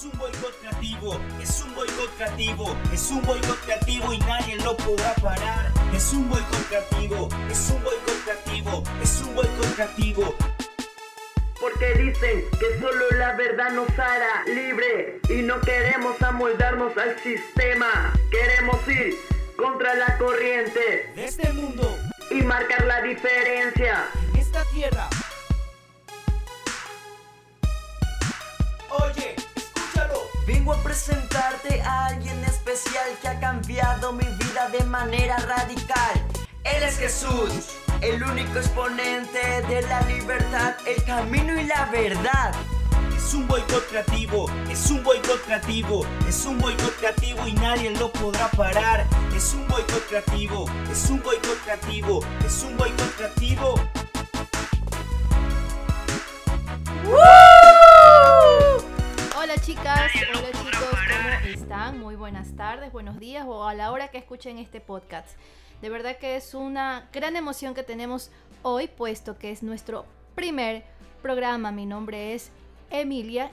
Es un boicot creativo, es un boicot creativo, es un boicot creativo y nadie lo podrá parar. Es un boicot creativo, es un boicot creativo, es un boicot creativo. Porque dicen que solo la verdad nos hará libre y no queremos amoldarnos al sistema. Queremos ir contra la corriente De este mundo, y marcar la diferencia. en esta tierra. Oye. Vengo a presentarte a alguien especial que ha cambiado mi vida de manera radical. Él es Jesús, el único exponente de la libertad, el camino y la verdad. Es un boicot creativo, es un boicot creativo, es un boicot creativo y nadie lo podrá parar. Es un boicot creativo, es un boicot creativo, es un boicot creativo. Hola chicas, hola chicos, ¿cómo están? Muy buenas tardes, buenos días o a la hora que escuchen este podcast. De verdad que es una gran emoción que tenemos hoy, puesto que es nuestro primer programa. Mi nombre es Emilia.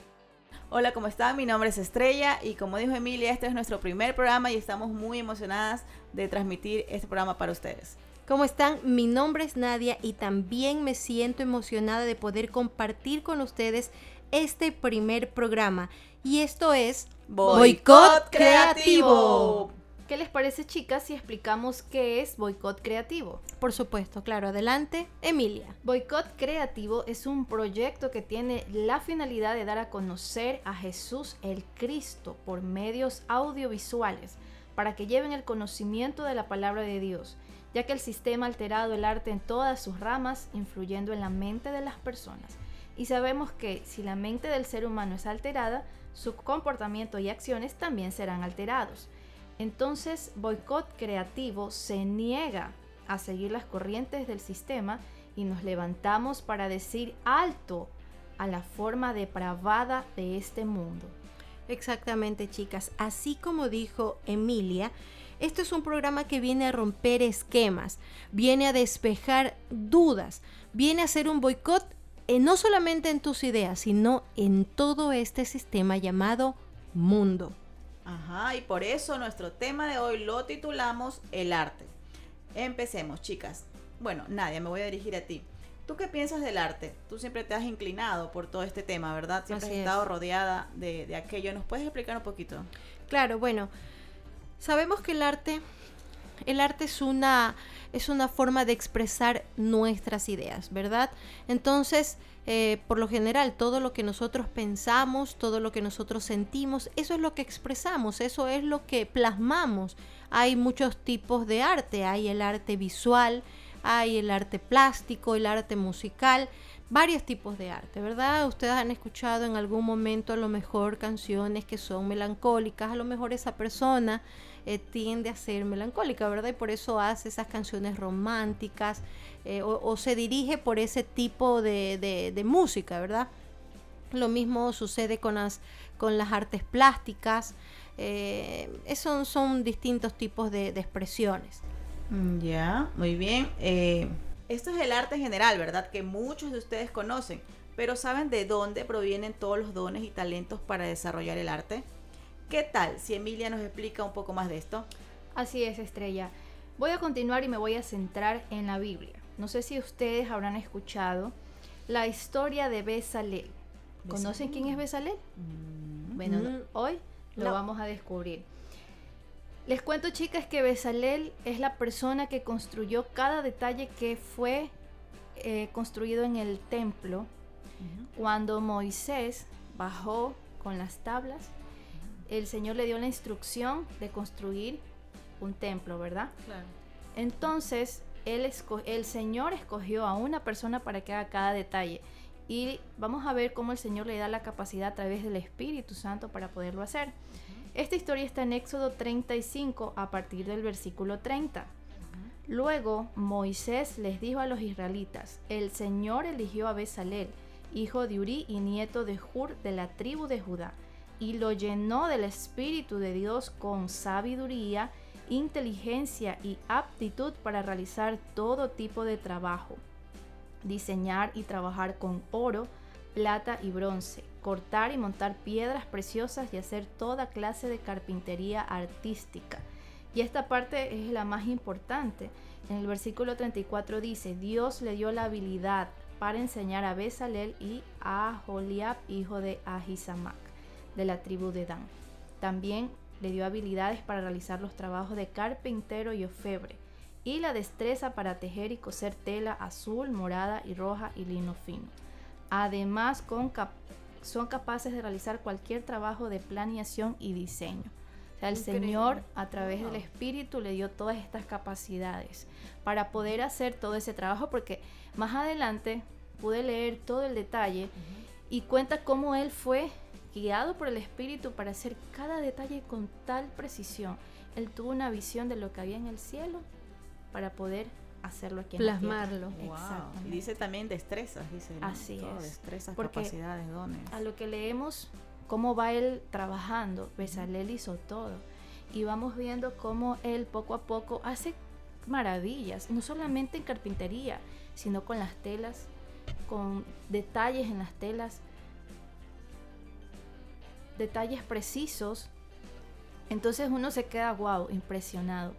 Hola, ¿cómo están? Mi nombre es Estrella y como dijo Emilia, este es nuestro primer programa y estamos muy emocionadas de transmitir este programa para ustedes. ¿Cómo están? Mi nombre es Nadia y también me siento emocionada de poder compartir con ustedes este primer programa. Y esto es Boicot Creativo. ¿Qué les parece chicas si explicamos qué es boicot creativo? Por supuesto, claro, adelante, Emilia. Boicot Creativo es un proyecto que tiene la finalidad de dar a conocer a Jesús el Cristo por medios audiovisuales para que lleven el conocimiento de la palabra de Dios, ya que el sistema ha alterado el arte en todas sus ramas, influyendo en la mente de las personas. Y sabemos que si la mente del ser humano es alterada, su comportamiento y acciones también serán alterados. Entonces, boicot creativo se niega a seguir las corrientes del sistema y nos levantamos para decir alto a la forma depravada de este mundo. Exactamente, chicas. Así como dijo Emilia, esto es un programa que viene a romper esquemas, viene a despejar dudas, viene a hacer un boicot eh, no solamente en tus ideas, sino en todo este sistema llamado mundo. Ajá, y por eso nuestro tema de hoy lo titulamos El arte. Empecemos, chicas. Bueno, Nadia, me voy a dirigir a ti. ¿Tú qué piensas del arte? Tú siempre te has inclinado por todo este tema, ¿verdad? Siempre Así has es. estado rodeada de, de aquello. ¿Nos puedes explicar un poquito? Claro, bueno, sabemos que el arte, el arte es una, es una forma de expresar nuestras ideas, ¿verdad? Entonces, eh, por lo general, todo lo que nosotros pensamos, todo lo que nosotros sentimos, eso es lo que expresamos, eso es lo que plasmamos. Hay muchos tipos de arte, hay el arte visual, hay el arte plástico, el arte musical, varios tipos de arte, ¿verdad? Ustedes han escuchado en algún momento a lo mejor canciones que son melancólicas, a lo mejor esa persona eh, tiende a ser melancólica, ¿verdad? Y por eso hace esas canciones románticas eh, o, se dirige por ese tipo de, música, ¿verdad? Lo mismo sucede con las, con las artes plásticas, eh, son, distintos tipos de expresiones. Mm, Ya, muy bien. Eh, esto es el arte en general, ¿verdad? Que muchos de ustedes conocen, pero ¿saben de dónde provienen todos los dones y talentos para desarrollar el arte? ¿Qué tal si Emilia nos explica un poco más de esto? Así es, Estrella. Voy a continuar y me voy a centrar en la Biblia. No sé si ustedes habrán escuchado la historia de Besalel. ¿Conocen quién es Besalel? Bueno, no, Mm, hoy lo no. vamos a descubrir. Les cuento, chicas, que Besalel es la persona que construyó cada detalle que fue eh, construido en el templo cuando Moisés bajó con las tablas. El Señor le dio la instrucción de construir un templo, ¿verdad? Claro. Entonces, él el Señor escogió a una persona para que haga cada detalle. Y vamos a ver cómo el Señor le da la capacidad a través del Espíritu Santo para poderlo hacer. Esta historia está en Éxodo 35 a partir del versículo 30. Luego Moisés les dijo a los israelitas, el Señor eligió a Besalel, hijo de Uri y nieto de Hur de la tribu de Judá, y lo llenó del Espíritu de Dios con sabiduría, inteligencia y aptitud para realizar todo tipo de trabajo, diseñar y trabajar con oro, plata y bronce, cortar y montar piedras preciosas y hacer toda clase de carpintería artística. Y esta parte es la más importante. En el versículo 34 dice, Dios le dio la habilidad para enseñar a Besalel y a Joliab, hijo de Ahisamac, de la tribu de Dan. También le dio habilidades para realizar los trabajos de carpintero y ofebre, y la destreza para tejer y coser tela azul, morada y roja y lino fino. Además, son capaces de realizar cualquier trabajo de planeación y diseño. O sea, el Señor a través del Espíritu le dio todas estas capacidades para poder hacer todo ese trabajo, porque más adelante pude leer todo el detalle y cuenta cómo Él fue guiado por el Espíritu para hacer cada detalle con tal precisión. Él tuvo una visión de lo que había en el cielo para poder hacerlo aquí Plasmarlo. En la Y dice también destrezas, dice. Así es. Destrezas, capacidades, dones. A lo que leemos, cómo va él trabajando, Besalel hizo todo. Y vamos viendo cómo él poco a poco hace maravillas, no solamente en carpintería, sino con las telas, con detalles en las telas, detalles precisos. Entonces uno se queda, wow, impresionado.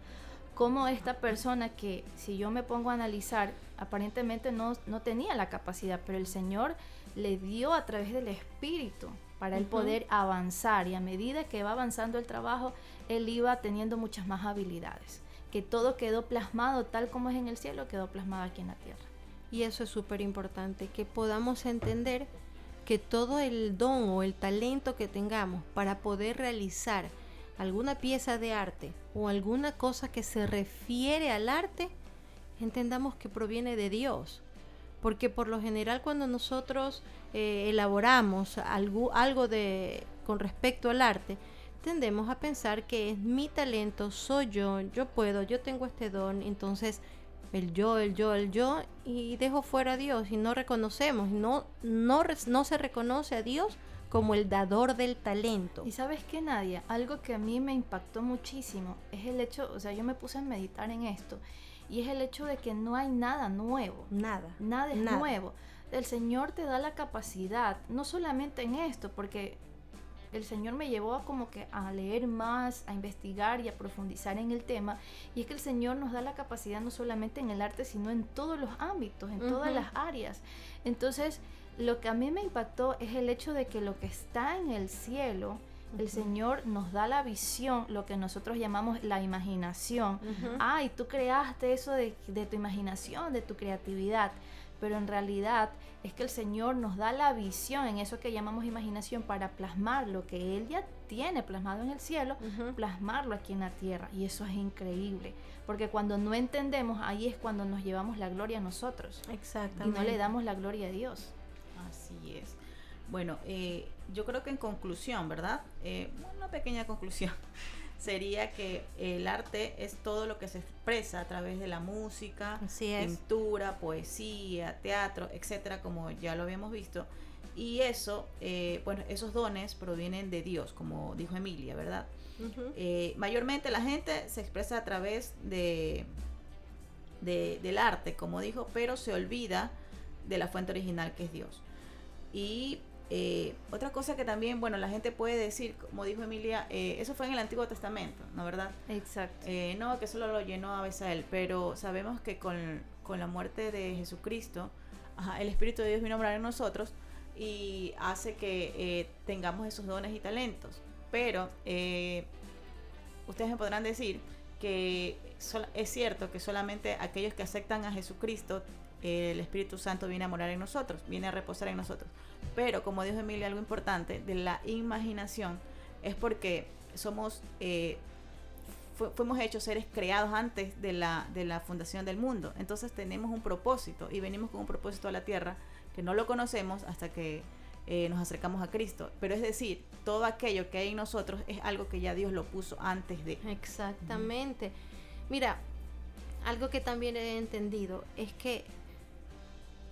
Como esta persona que, si yo me pongo a analizar, aparentemente no, no tenía la capacidad, pero el Señor le dio a través del Espíritu para él poder avanzar y a medida que va avanzando el trabajo, él iba teniendo muchas más habilidades, que todo quedó plasmado tal como es en el cielo, quedó plasmado aquí en la tierra. Y eso es súper importante, que podamos entender que todo el don o el talento que tengamos para poder realizar alguna pieza de arte o alguna cosa que se refiere al arte, entendamos que proviene de Dios. Porque por lo general cuando nosotros eh, elaboramos algo, algo de, con respecto al arte, tendemos a pensar que es mi talento, soy yo, yo puedo, yo tengo este don, entonces el yo, el yo, el yo, y dejo fuera a Dios y no reconocemos, no, no, no se reconoce a Dios como el dador del talento. Y sabes qué, Nadia, algo que a mí me impactó muchísimo es el hecho, o sea, yo me puse a meditar en esto, y es el hecho de que no hay nada nuevo. Nada. Nada es nuevo. El Señor te da la capacidad, no solamente en esto, porque el Señor me llevó a como que a leer más, a investigar y a profundizar en el tema. Y es que el Señor nos da la capacidad no solamente en el arte, sino en todos los ámbitos, en todas las áreas. Entonces, lo que a mí me impactó es el hecho de que lo que está en el cielo, el Señor nos da la visión, lo que nosotros llamamos la imaginación. Ah, y tú creaste eso de, de tu imaginación, de tu creatividad pero en realidad es que el Señor nos da la visión en eso que llamamos imaginación para plasmar lo que Él ya tiene plasmado en el cielo, plasmarlo aquí en la tierra. Y eso es increíble, porque cuando no entendemos, ahí es cuando nos llevamos la gloria a nosotros. Exactamente. Y no le damos la gloria a Dios. Así es. Bueno, eh, yo creo que en conclusión, ¿verdad? Eh, una pequeña conclusión sería que el arte es todo lo que se expresa a través de la música, pintura, poesía, teatro, etcétera, como ya lo habíamos visto. Y eso, eh, bueno, esos dones provienen de Dios, como dijo Emilia, ¿verdad? Eh, mayormente la gente se expresa a través de, de, del arte, como dijo, pero se olvida de la fuente original que es Dios. Y eh, otra cosa que también, bueno, la gente puede decir, como dijo Emilia, eh, eso fue en el Antiguo Testamento, ¿no verdad? Exacto. Eh, no, que solo lo llenó a Besael, pero sabemos que con, la muerte de Jesucristo, el Espíritu de Dios vino a morar en nosotros y hace que tengamos esos dones y talentos. Pero ustedes me podrán decir que es cierto que solamente aquellos que aceptan a Jesucristo, el Espíritu Santo viene a morar en nosotros, viene a reposar en nosotros. Pero como dijo Emilia, algo importante de la imaginación es porque somos, eh, fuimos hechos seres creados antes de la, de la fundación del mundo. Entonces tenemos un propósito y venimos con un propósito a la tierra que no lo conocemos hasta que eh, nos acercamos a Cristo. Pero es decir, todo aquello que hay en nosotros es algo que ya Dios lo puso antes de. Exactamente. Mira, algo que también he entendido es que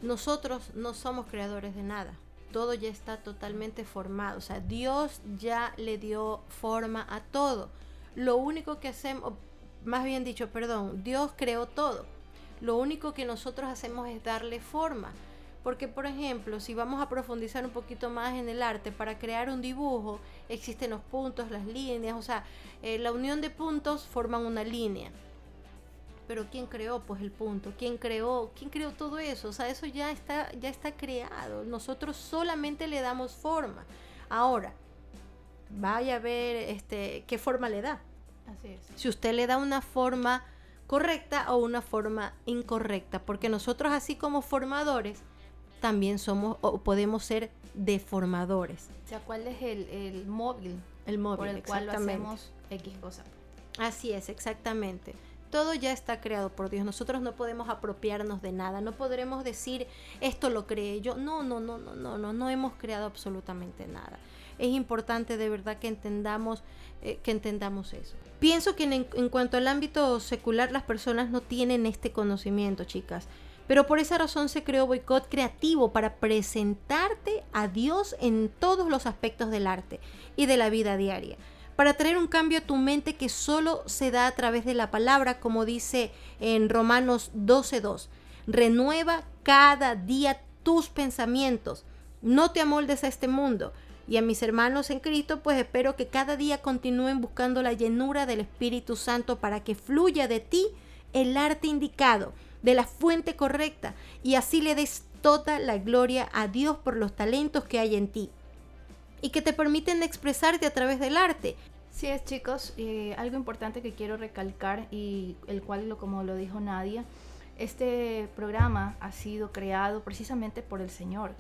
nosotros no somos creadores de nada todo ya está totalmente formado. O sea, Dios ya le dio forma a todo. Lo único que hacemos, más bien dicho, perdón, Dios creó todo. Lo único que nosotros hacemos es darle forma. Porque, por ejemplo, si vamos a profundizar un poquito más en el arte, para crear un dibujo existen los puntos, las líneas, o sea, eh, la unión de puntos forman una línea. Pero ¿quién creó pues el punto? ¿Quién creó? ¿Quién creó todo eso? O sea, eso ya está, ya está creado. Nosotros solamente le damos forma. Ahora, vaya a ver este, qué forma le da. Así es. Si usted le da una forma correcta o una forma incorrecta, porque nosotros así como formadores también somos o podemos ser deformadores. O sea, ¿cuál es el, el móvil El móvil, por el cual lo hacemos X cosa? Así es, exactamente. Todo ya está creado por Dios. Nosotros no podemos apropiarnos de nada. No podremos decir esto lo creé yo. No, no, no, no, no, no, no hemos creado absolutamente nada. Es importante de verdad que entendamos, eh, que entendamos eso. Pienso que en, en cuanto al ámbito secular las personas no tienen este conocimiento, chicas. Pero por esa razón se creó Boicot Creativo para presentarte a Dios en todos los aspectos del arte y de la vida diaria. Para traer un cambio a tu mente que solo se da a través de la palabra, como dice en Romanos 12.2. Renueva cada día tus pensamientos. No te amoldes a este mundo. Y a mis hermanos en Cristo, pues espero que cada día continúen buscando la llenura del Espíritu Santo para que fluya de ti el arte indicado, de la fuente correcta, y así le des toda la gloria a Dios por los talentos que hay en ti y que te permiten expresarte a través del arte. Sí es, chicos, algo importante que quiero recalcar y el cual, como lo dijo Nadia, este programa ha sido creado precisamente por el Señor.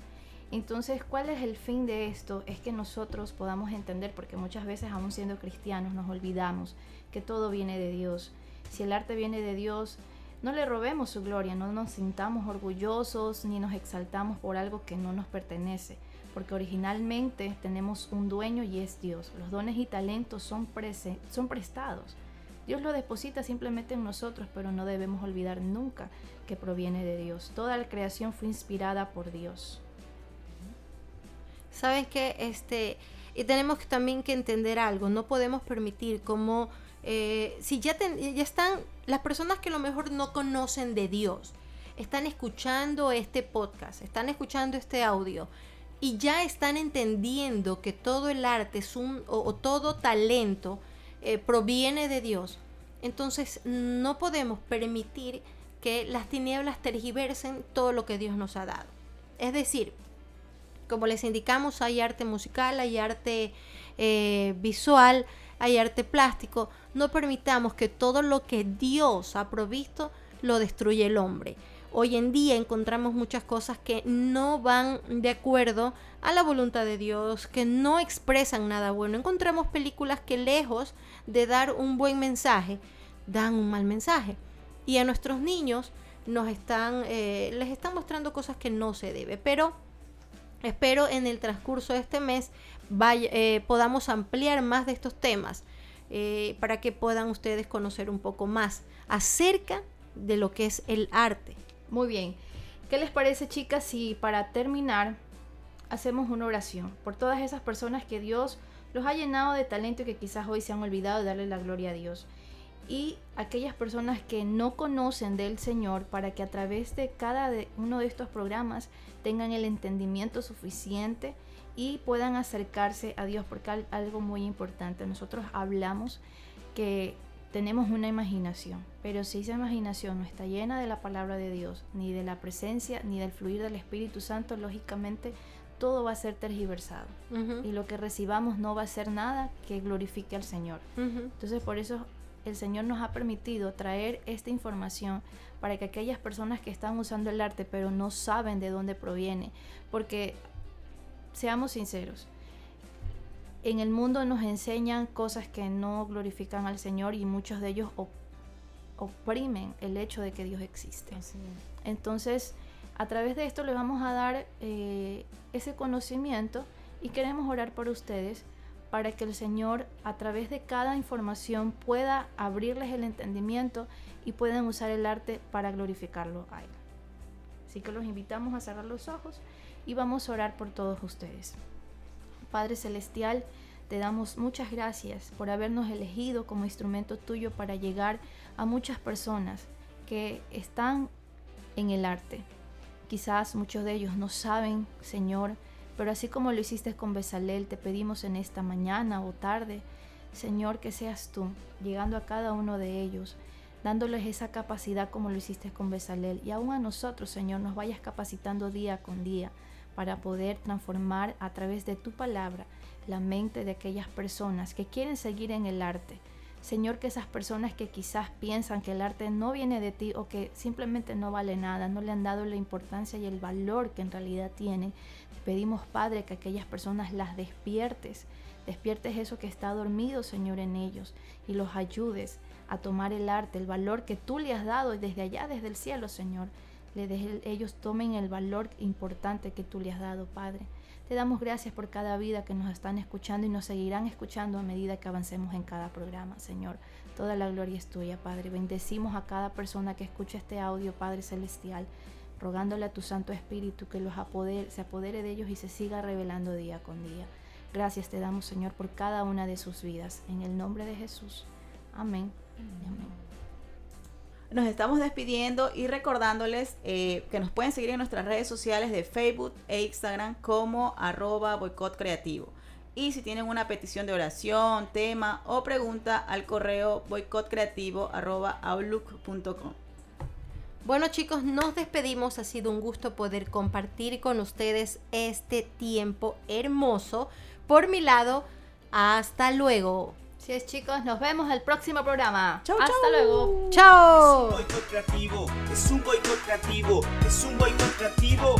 Entonces, ¿cuál es el fin de esto? Es que nosotros podamos entender, porque muchas veces, aún siendo cristianos, nos olvidamos que todo viene de Dios. Si el arte viene de Dios, no le robemos su gloria, no nos sintamos orgullosos ni nos exaltamos por algo que no nos pertenece, porque originalmente tenemos un dueño y es Dios. Los dones y talentos son, son prestados. Dios lo deposita simplemente en nosotros, pero no debemos olvidar nunca que proviene de Dios. Toda la creación fue inspirada por Dios. Sabes que este y tenemos también que entender algo. No podemos permitir como eh, si ya, ten- ya están las personas que a lo mejor no conocen de Dios, están escuchando este podcast, están escuchando este audio y ya están entendiendo que todo el arte es un o, todo talento eh, proviene de Dios. Entonces no podemos permitir que las tinieblas tergiversen todo lo que Dios nos ha dado. Es decir, como les indicamos, hay arte musical, hay arte eh, visual, hay arte plástico. No permitamos que todo lo que Dios ha provisto lo destruya el hombre. Hoy en día encontramos muchas cosas que no van de acuerdo a la voluntad de Dios, que no expresan nada bueno. Encontramos películas que lejos de dar un buen mensaje, dan un mal mensaje. Y a nuestros niños nos están, eh, les están mostrando cosas que no se debe. Pero Espero en el transcurso de este mes vaya- eh, podamos ampliar más de estos temas eh, para que puedan ustedes conocer un poco más acerca de lo que es el arte. Muy bien. ¿Qué les parece, chicas, si para terminar hacemos una oración por todas esas personas que Dios los ha llenado de talento y que quizás hoy se han olvidado de darle la gloria a Dios? Y aquellas personas que no conocen del Señor para que a través de cada uno de estos programas tengan el entendimiento suficiente y puedan acercarse a Dios, porque al- algo muy importante, nosotros hablamos que tenemos una imaginación, pero si esa imaginación no está llena de la palabra de Dios, ni de la presencia, ni del fluir del Espíritu Santo, lógicamente todo va a ser tergiversado. Y lo que recibamos no va a ser nada que glorifique al Señor. Entonces por eso el Señor nos ha permitido traer esta información para que aquellas personas que están usando el arte pero no saben de dónde proviene, porque seamos sinceros, en el mundo nos enseñan cosas que no glorifican al Señor y muchos de ellos op- oprimen el hecho de que Dios existe. Entonces, a través de esto le vamos a dar eh, ese conocimiento y queremos orar por ustedes para que el Señor a través de cada información pueda abrirles el entendimiento y puedan usar el arte para glorificarlo a Él. Así que los invitamos a cerrar los ojos y vamos a orar por todos ustedes. Padre Celestial, te damos muchas gracias por habernos elegido como instrumento tuyo para llegar a muchas personas que están en el arte, Quizás muchos de ellos no saben, Señor, pero así como lo hiciste con Besalel, te pedimos en esta mañana o tarde, Señor, que seas tú, llegando a cada uno de ellos, dándoles esa capacidad como lo hiciste con Besalel. Y aún a nosotros, Señor, nos vayas capacitando día con día para poder transformar a través de tu palabra la mente de aquellas personas que quieren seguir en el arte. Señor, que esas personas que quizás piensan que el arte no viene de ti o que simplemente no vale nada, no le han dado la importancia y el valor que en realidad tienen, pedimos, Padre, que aquellas personas las despiertes, despiertes eso que está dormido, Señor, en ellos y los ayudes a tomar el arte, el valor que tú le has dado desde allá, desde el cielo, Señor. Le ellos tomen el valor importante que tú le has dado, Padre. Te damos gracias por cada vida que nos están escuchando y nos seguirán escuchando a medida que avancemos en cada programa, Señor. Toda la gloria es tuya, Padre. Bendecimos a cada persona que escucha este audio, Padre Celestial, rogándole a tu Santo Espíritu que los se apodere de ellos y se siga revelando día con día. Gracias te damos, Señor, por cada una de sus vidas. En el nombre de Jesús. Amén. Amén nos estamos despidiendo y recordándoles eh, que nos pueden seguir en nuestras redes sociales de Facebook e Instagram como arroba boicot. Y si tienen una petición de oración, tema o pregunta al correo boicotcreativo arroba outlook.com. Bueno chicos, nos despedimos. Ha sido un gusto poder compartir con ustedes este tiempo hermoso. Por mi lado, hasta luego. Así es, chicos, nos vemos el próximo programa. Chau, Hasta luego. Chao. Es un boicot creativo, es un boicot creativo, es un boicot creativo.